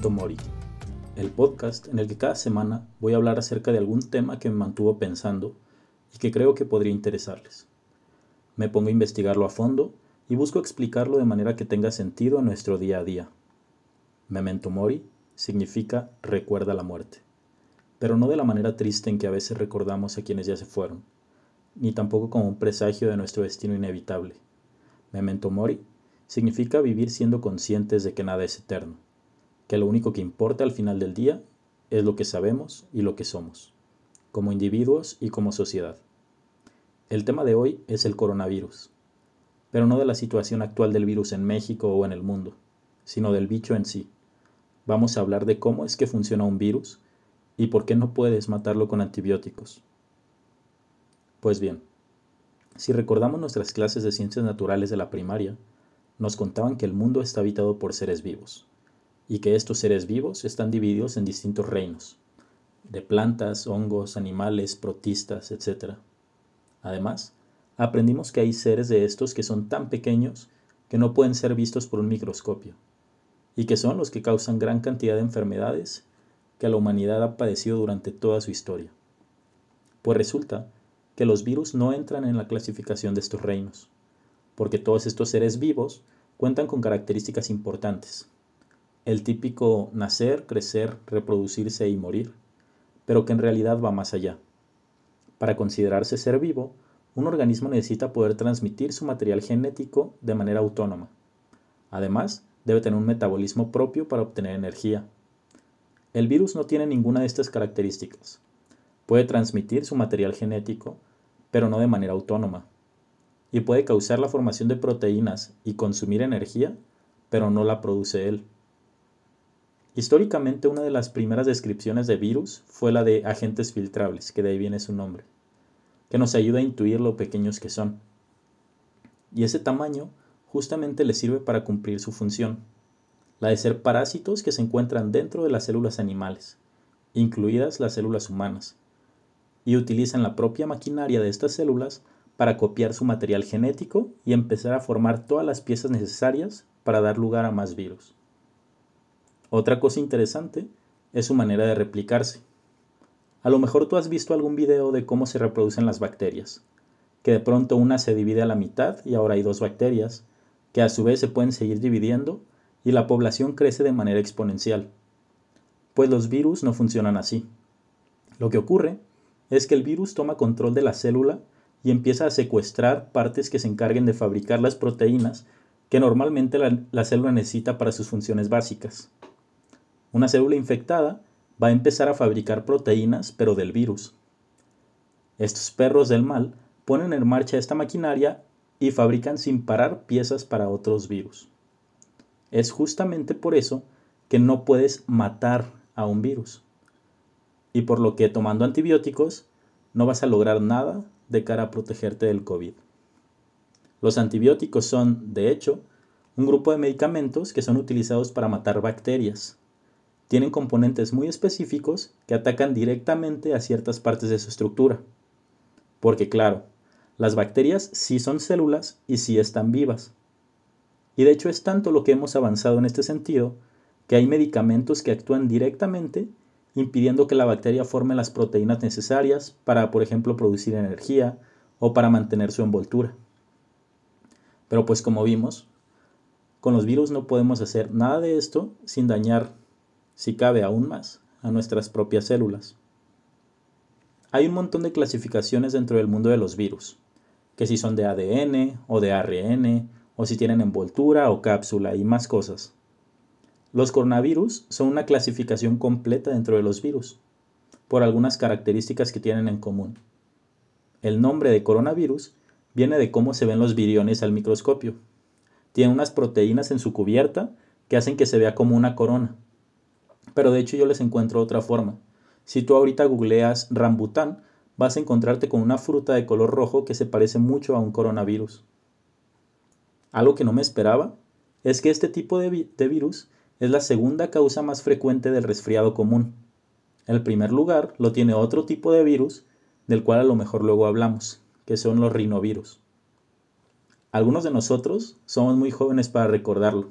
A Memento Mori, el podcast en el que cada semana voy a hablar acerca de algún tema que me mantuvo pensando y que creo que podría interesarles. Me pongo a investigarlo a fondo y busco explicarlo de manera que tenga sentido en nuestro día a día. Memento Mori significa recuerda la muerte, pero no de la manera triste en que a veces recordamos a quienes ya se fueron, ni tampoco como un presagio de nuestro destino inevitable. Memento Mori significa vivir siendo conscientes de que nada es eterno, que lo único que importa al final del día es lo que sabemos y lo que somos, como individuos y como sociedad. El tema de hoy es el coronavirus, pero no de la situación actual del virus en México o en el mundo, sino del bicho en sí. Vamos a hablar de cómo es que funciona un virus y por qué no puedes matarlo con antibióticos. Pues bien, si recordamos nuestras clases de ciencias naturales de la primaria, nos contaban que el mundo está habitado por seres vivos, y que estos seres vivos están divididos en distintos reinos, de plantas, hongos, animales, protistas, etc. Además, aprendimos que hay seres de estos que son tan pequeños que no pueden ser vistos por un microscopio, y que son los que causan gran cantidad de enfermedades que la humanidad ha padecido durante toda su historia. Pues resulta que los virus no entran en la clasificación de estos reinos, porque todos estos seres vivos cuentan con características importantes. El típico nacer, crecer, reproducirse y morir, pero que en realidad va más allá. Para considerarse ser vivo, un organismo necesita poder transmitir su material genético de manera autónoma. Además, debe tener un metabolismo propio para obtener energía. El virus no tiene ninguna de estas características. Puede transmitir su material genético, pero no de manera autónoma y puede causar la formación de proteínas y consumir energía, pero no la produce él. Históricamente una de las primeras descripciones de virus fue la de agentes filtrables, que de ahí viene su nombre, que nos ayuda a intuir lo pequeños que son. Y ese tamaño justamente le sirve para cumplir su función, la de ser parásitos que se encuentran dentro de las células animales, incluidas las células humanas, y utilizan la propia maquinaria de estas células para copiar su material genético y empezar a formar todas las piezas necesarias para dar lugar a más virus. Otra cosa interesante es su manera de replicarse. A lo mejor tú has visto algún video de cómo se reproducen las bacterias, que de pronto una se divide a la mitad y ahora hay dos bacterias, que a su vez se pueden seguir dividiendo y la población crece de manera exponencial. Pues los virus no funcionan así. Lo que ocurre es que el virus toma control de la célula y empieza a secuestrar partes que se encarguen de fabricar las proteínas que normalmente la, célula necesita para sus funciones básicas. Una célula infectada va a empezar a fabricar proteínas, pero del virus. Estos perros del mal ponen en marcha esta maquinaria y fabrican sin parar piezas para otros virus. Es justamente por eso que no puedes matar a un virus. Y por lo que tomando antibióticos no vas a lograr nada de cara a protegerte del COVID. Los antibióticos son, de hecho, un grupo de medicamentos que son utilizados para matar bacterias. Tienen componentes muy específicos que atacan directamente a ciertas partes de su estructura. Porque claro, las bacterias sí son células y sí están vivas. Y de hecho es tanto lo que hemos avanzado en este sentido que hay medicamentos que actúan directamente impidiendo que la bacteria forme las proteínas necesarias para, por ejemplo, producir energía o para mantener su envoltura. Pero pues como vimos, con los virus no podemos hacer nada de esto sin dañar, si cabe aún más, a nuestras propias células. Hay un montón de clasificaciones dentro del mundo de los virus, que si son de ADN o de ARN, o si tienen envoltura o cápsula y más cosas. Los coronavirus son una clasificación completa dentro de los virus, por algunas características que tienen en común. El nombre de coronavirus viene de cómo se ven los viriones al microscopio. Tiene unas proteínas en su cubierta que hacen que se vea como una corona. Pero de hecho yo les encuentro otra forma. Si tú ahorita googleas rambután, vas a encontrarte con una fruta de color rojo que se parece mucho a un coronavirus. Algo que no me esperaba es que este tipo de, de virus es la segunda causa más frecuente del resfriado común. El primer lugar lo tiene otro tipo de virus, del cual a lo mejor luego hablamos, que son los rinovirus. Algunos de nosotros somos muy jóvenes para recordarlo,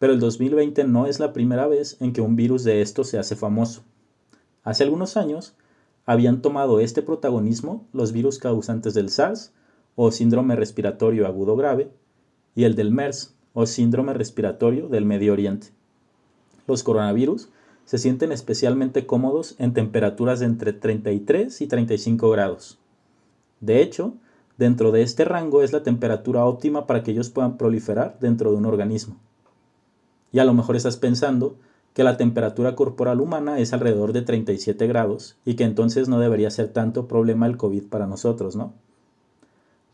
pero el 2020 no es la primera vez en que un virus de esto se hace famoso. Hace algunos años habían tomado este protagonismo los virus causantes del SARS o síndrome respiratorio agudo grave y el del MERS o síndrome respiratorio del Medio Oriente. Los coronavirus se sienten especialmente cómodos en temperaturas de entre 33 y 35 grados. De hecho, dentro de este rango es la temperatura óptima para que ellos puedan proliferar dentro de un organismo. Y a lo mejor estás pensando que la temperatura corporal humana es alrededor de 37 grados y que entonces no debería ser tanto problema el COVID para nosotros, ¿no?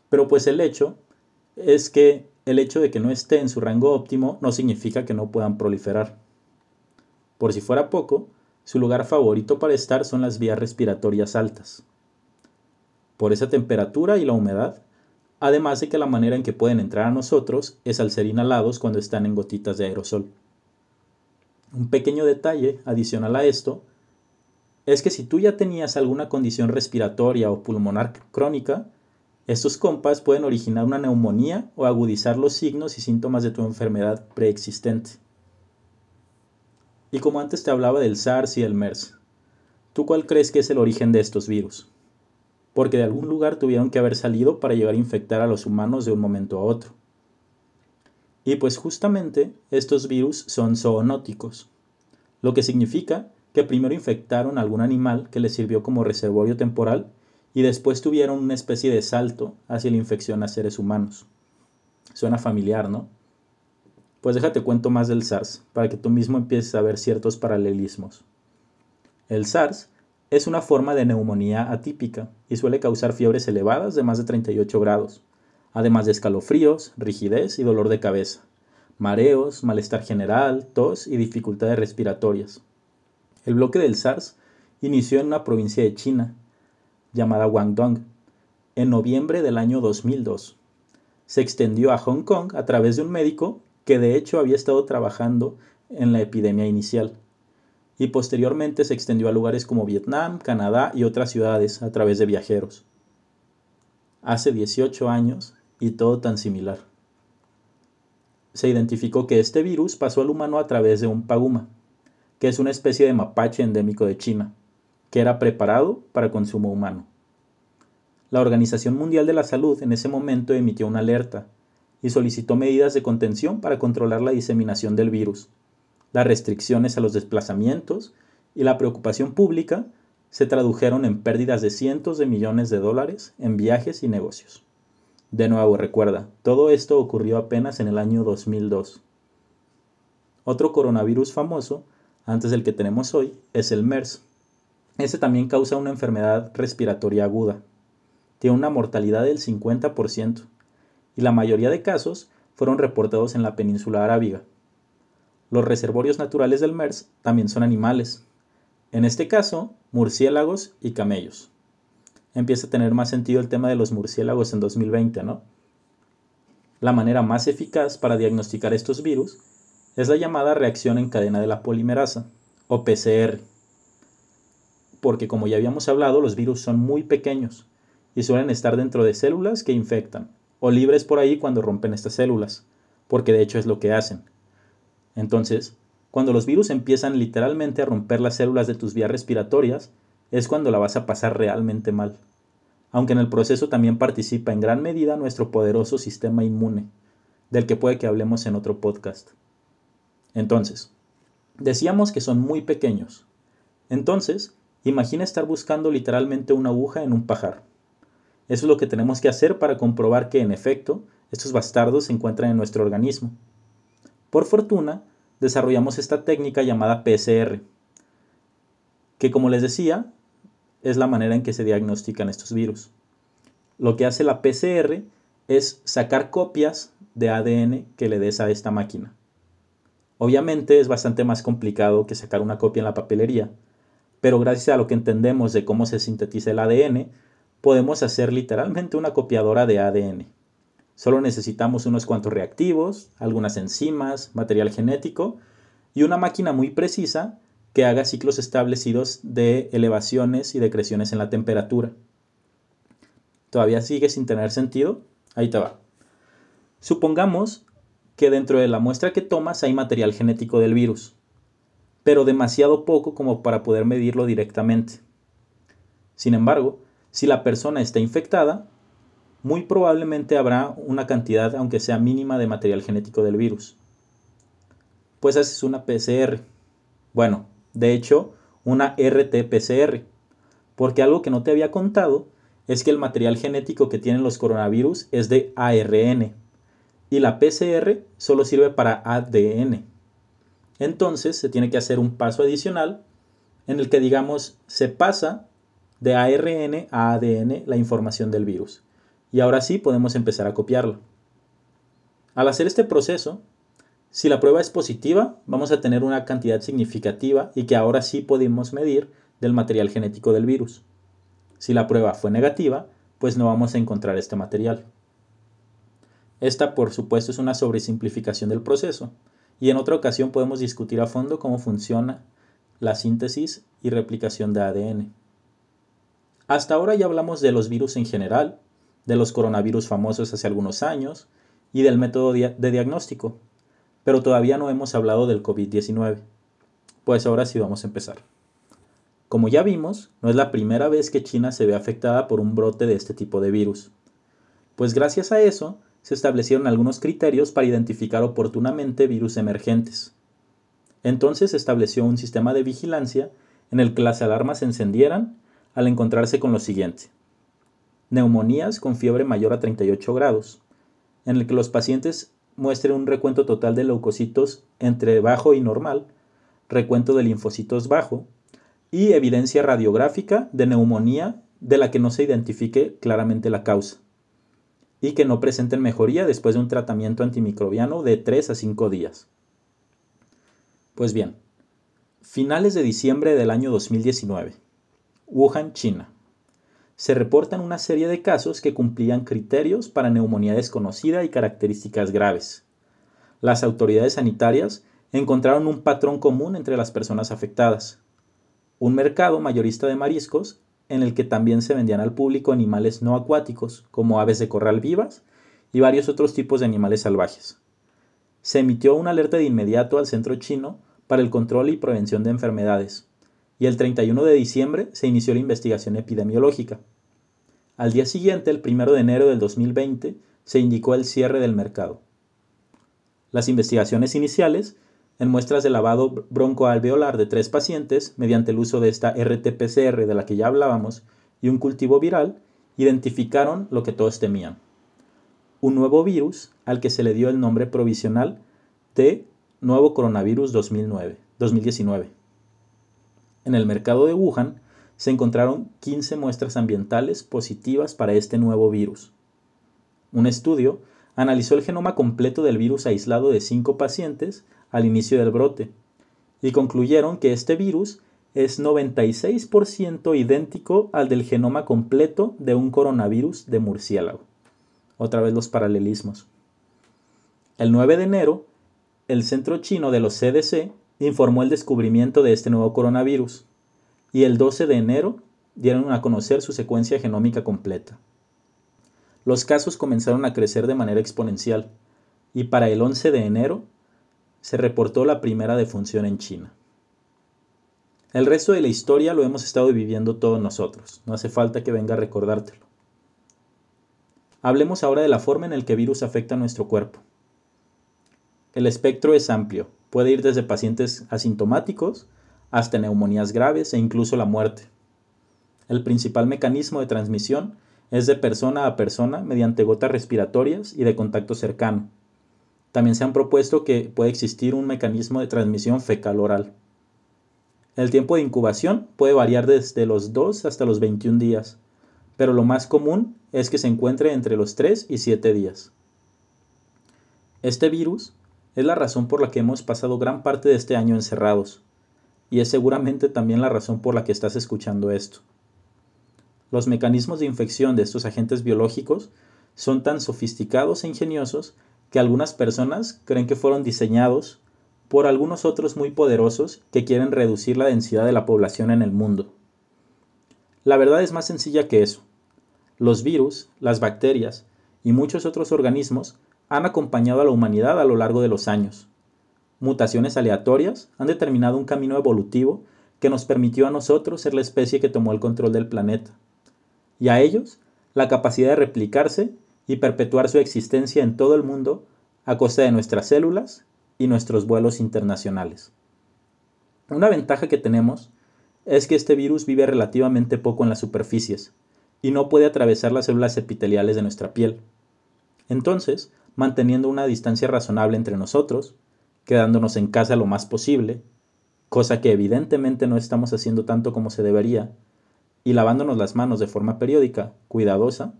Pero pues el hecho es que el hecho de que no esté en su rango óptimo no significa que no puedan proliferar. Por si fuera poco, su lugar favorito para estar son las vías respiratorias altas. Por esa temperatura y la humedad, además de que la manera en que pueden entrar a nosotros es al ser inhalados cuando están en gotitas de aerosol. Un pequeño detalle adicional a esto es que si tú ya tenías alguna condición respiratoria o pulmonar crónica, estos compas pueden originar una neumonía o agudizar los signos y síntomas de tu enfermedad preexistente. Y como antes te hablaba del SARS y el MERS, ¿tú cuál crees que es el origen de estos virus? Porque de algún lugar tuvieron que haber salido para llegar a infectar a los humanos de un momento a otro. Y pues justamente estos virus son zoonóticos, lo que significa que primero infectaron a algún animal que les sirvió como reservorio temporal y después tuvieron una especie de salto hacia la infección a seres humanos. Suena familiar, ¿no? Pues déjate cuento más del SARS, para que tú mismo empieces a ver ciertos paralelismos. El SARS es una forma de neumonía atípica y suele causar fiebres elevadas de más de 38 grados, además de escalofríos, rigidez y dolor de cabeza, mareos, malestar general, tos y dificultades respiratorias. El bloque del SARS inició en una provincia de China, llamada Guangdong, en noviembre del año 2002. Se extendió a Hong Kong a través de un médico que de hecho había estado trabajando en la epidemia inicial y posteriormente se extendió a lugares como Vietnam, Canadá y otras ciudades a través de viajeros. Hace 18 años y todo tan similar. Se identificó que este virus pasó al humano a través de un paguma, que es una especie de mapache endémico de China, que era preparado para consumo humano. La Organización Mundial de la Salud en ese momento emitió una alerta y solicitó medidas de contención para controlar la diseminación del virus, las restricciones a los desplazamientos y la preocupación pública se tradujeron en pérdidas de cientos de millones de dólares en viajes y negocios. De nuevo, recuerda, todo esto ocurrió apenas en el año 2002. Otro coronavirus famoso, antes del que tenemos hoy, es el MERS. Ese también causa una enfermedad respiratoria aguda. Tiene una mortalidad del 50% y la mayoría de casos fueron reportados en la península arábiga, los reservorios naturales del MERS también son animales. En este caso, murciélagos y camellos. Empieza a tener más sentido el tema de los murciélagos en 2020, ¿no? La manera más eficaz para diagnosticar estos virus es la llamada reacción en cadena de la polimerasa, o PCR. Porque como ya habíamos hablado, los virus son muy pequeños y suelen estar dentro de células que infectan, o libres por ahí cuando rompen estas células, porque de hecho es lo que hacen, entonces, cuando los virus empiezan literalmente a romper las células de tus vías respiratorias, es cuando la vas a pasar realmente mal. Aunque en el proceso también participa en gran medida nuestro poderoso sistema inmune, del que puede que hablemos en otro podcast. Entonces, decíamos que son muy pequeños. Entonces, imagina estar buscando literalmente una aguja en un pajar. Eso es lo que tenemos que hacer para comprobar que, en efecto, estos bastardos se encuentran en nuestro organismo. Por fortuna, desarrollamos esta técnica llamada PCR, que como les decía, es la manera en que se diagnostican estos virus. Lo que hace la PCR es sacar copias de ADN que le des a esta máquina. Obviamente es bastante más complicado que sacar una copia en la papelería, pero gracias a lo que entendemos de cómo se sintetiza el ADN, podemos hacer literalmente una copiadora de ADN. Solo necesitamos unos cuantos reactivos, algunas enzimas, material genético y una máquina muy precisa que haga ciclos establecidos de elevaciones y decreciones en la temperatura. ¿Todavía sigue sin tener sentido? Ahí te va. Supongamos que dentro de la muestra que tomas hay material genético del virus, pero demasiado poco como para poder medirlo directamente. Sin embargo, si la persona está infectada, muy probablemente habrá una cantidad, aunque sea mínima, de material genético del virus. Pues haces una PCR. Bueno, de hecho, una RT-PCR. Porque algo que no te había contado es que el material genético que tienen los coronavirus es de ARN y la PCR solo sirve para ADN. Entonces se tiene que hacer un paso adicional en el que digamos se pasa de ARN a ADN la información del virus. Y ahora sí podemos empezar a copiarlo. Al hacer este proceso, si la prueba es positiva, vamos a tener una cantidad significativa y que ahora sí podemos medir del material genético del virus. Si la prueba fue negativa, pues no vamos a encontrar este material. Esta, por supuesto, es una sobresimplificación del proceso, y en otra ocasión podemos discutir a fondo cómo funciona la síntesis y replicación de ADN. Hasta ahora ya hablamos de los virus en general, de los coronavirus famosos hace algunos años y del método de diagnóstico, pero todavía no hemos hablado del COVID-19. Pues ahora sí vamos a empezar. Como ya vimos, no es la primera vez que China se ve afectada por un brote de este tipo de virus. Pues gracias a eso, se establecieron algunos criterios para identificar oportunamente virus emergentes. Entonces se estableció un sistema de vigilancia en el que las alarmas se encendieran al encontrarse con lo siguiente. Neumonías con fiebre mayor a 38 grados, en el que los pacientes muestren un recuento total de leucocitos entre bajo y normal, recuento de linfocitos bajo y evidencia radiográfica de neumonía de la que no se identifique claramente la causa y que no presenten mejoría después de un tratamiento antimicrobiano de 3 a 5 días. Pues bien, finales de diciembre del año 2019, Wuhan, China. Se reportan una serie de casos que cumplían criterios para neumonía desconocida y características graves. Las autoridades sanitarias encontraron un patrón común entre las personas afectadas. Un mercado mayorista de mariscos en el que también se vendían al público animales no acuáticos, como aves de corral vivas y varios otros tipos de animales salvajes. Se emitió una alerta de inmediato al centro chino para el control y prevención de enfermedades, y el 31 de diciembre se inició la investigación epidemiológica. Al día siguiente, el 1 de enero del 2020, se indicó el cierre del mercado. Las investigaciones iniciales en muestras de lavado broncoalveolar de tres pacientes, mediante el uso de esta RT-PCR de la que ya hablábamos, y un cultivo viral, identificaron lo que todos temían. Un nuevo virus al que se le dio el nombre provisional de Nuevo Coronavirus 2009, 2019. En el mercado de Wuhan se encontraron 15 muestras ambientales positivas para este nuevo virus. Un estudio analizó el genoma completo del virus aislado de cinco pacientes al inicio del brote y concluyeron que este virus es 96% idéntico al del genoma completo de un coronavirus de murciélago. Otra vez los paralelismos. El 9 de enero, el Centro Chino de los CDC informó el descubrimiento de este nuevo coronavirus y el 12 de enero dieron a conocer su secuencia genómica completa. Los casos comenzaron a crecer de manera exponencial y para el 11 de enero se reportó la primera defunción en China. El resto de la historia lo hemos estado viviendo todos nosotros, no hace falta que venga a recordártelo. Hablemos ahora de la forma en la que el virus afecta a nuestro cuerpo. El espectro es amplio, puede ir desde pacientes asintomáticos hasta neumonías graves e incluso la muerte. El principal mecanismo de transmisión es de persona a persona mediante gotas respiratorias y de contacto cercano, también se han propuesto que puede existir un mecanismo de transmisión fecal-oral. El tiempo de incubación puede variar desde los 2 hasta los 21 días, pero lo más común es que se encuentre entre los 3 y 7 días. Este virus es la razón por la que hemos pasado gran parte de este año encerrados, y es seguramente también la razón por la que estás escuchando esto. Los mecanismos de infección de estos agentes biológicos son tan sofisticados e ingeniosos que algunas personas creen que fueron diseñados por algunos otros muy poderosos que quieren reducir la densidad de la población en el mundo. La verdad es más sencilla que eso. Los virus, las bacterias y muchos otros organismos han acompañado a la humanidad a lo largo de los años. Mutaciones aleatorias han determinado un camino evolutivo que nos permitió a nosotros ser la especie que tomó el control del planeta, y a ellos la capacidad de replicarse y perpetuar su existencia en todo el mundo a costa de nuestras células y nuestros vuelos internacionales. Una ventaja que tenemos es que este virus vive relativamente poco en las superficies y no puede atravesar las células epiteliales de nuestra piel. Entonces, manteniendo una distancia razonable entre nosotros, quedándonos en casa lo más posible, cosa que evidentemente no estamos haciendo tanto como se debería, y lavándonos las manos de forma periódica, cuidadosa,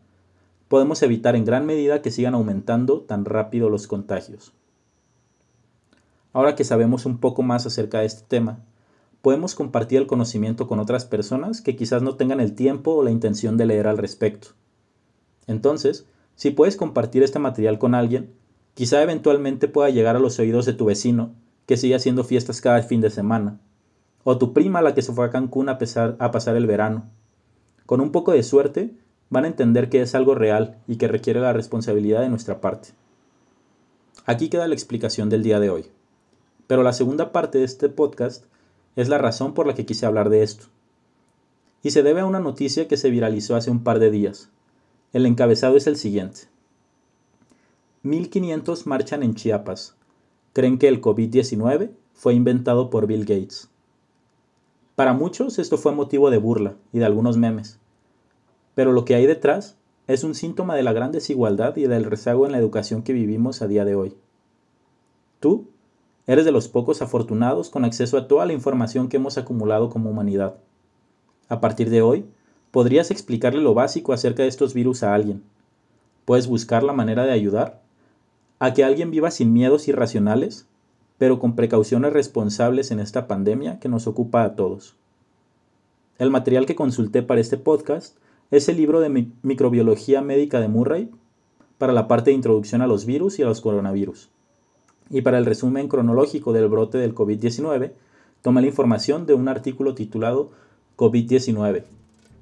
podemos evitar en gran medida que sigan aumentando tan rápido los contagios. Ahora que sabemos un poco más acerca de este tema, podemos compartir el conocimiento con otras personas que quizás no tengan el tiempo o la intención de leer al respecto. Entonces, si puedes compartir este material con alguien, quizá eventualmente pueda llegar a los oídos de tu vecino, que sigue haciendo fiestas cada fin de semana, o tu prima la que se fue a Cancún a, pasar el verano. Con un poco de suerte, van a entender que es algo real y que requiere la responsabilidad de nuestra parte. Aquí queda la explicación del día de hoy. Pero la segunda parte de este podcast es la razón por la que quise hablar de esto. Y se debe a una noticia que se viralizó hace un par de días. El encabezado es el siguiente. 1500 marchan en Chiapas. Creen que el COVID-19 fue inventado por Bill Gates. Para muchos esto fue motivo de burla y de algunos memes. Pero lo que hay detrás es un síntoma de la gran desigualdad y del rezago en la educación que vivimos a día de hoy. Tú Eres de los pocos afortunados con acceso a toda la información que hemos acumulado como humanidad. A partir de hoy, podrías explicarle lo básico acerca de estos virus a alguien. Puedes buscar la manera de ayudar a que alguien viva sin miedos irracionales, pero con precauciones responsables en esta pandemia que nos ocupa a todos. El material que consulté para este podcast es el libro de microbiología médica de Murray para la parte de introducción a los virus y a los coronavirus. Y para el resumen cronológico del brote del COVID-19, toma la información de un artículo titulado COVID-19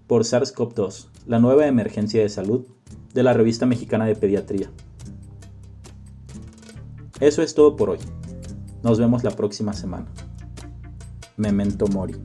por SARS-CoV-2, la nueva emergencia de salud de la revista mexicana de pediatría. Eso es todo por hoy. Nos vemos la próxima semana. Memento Mori.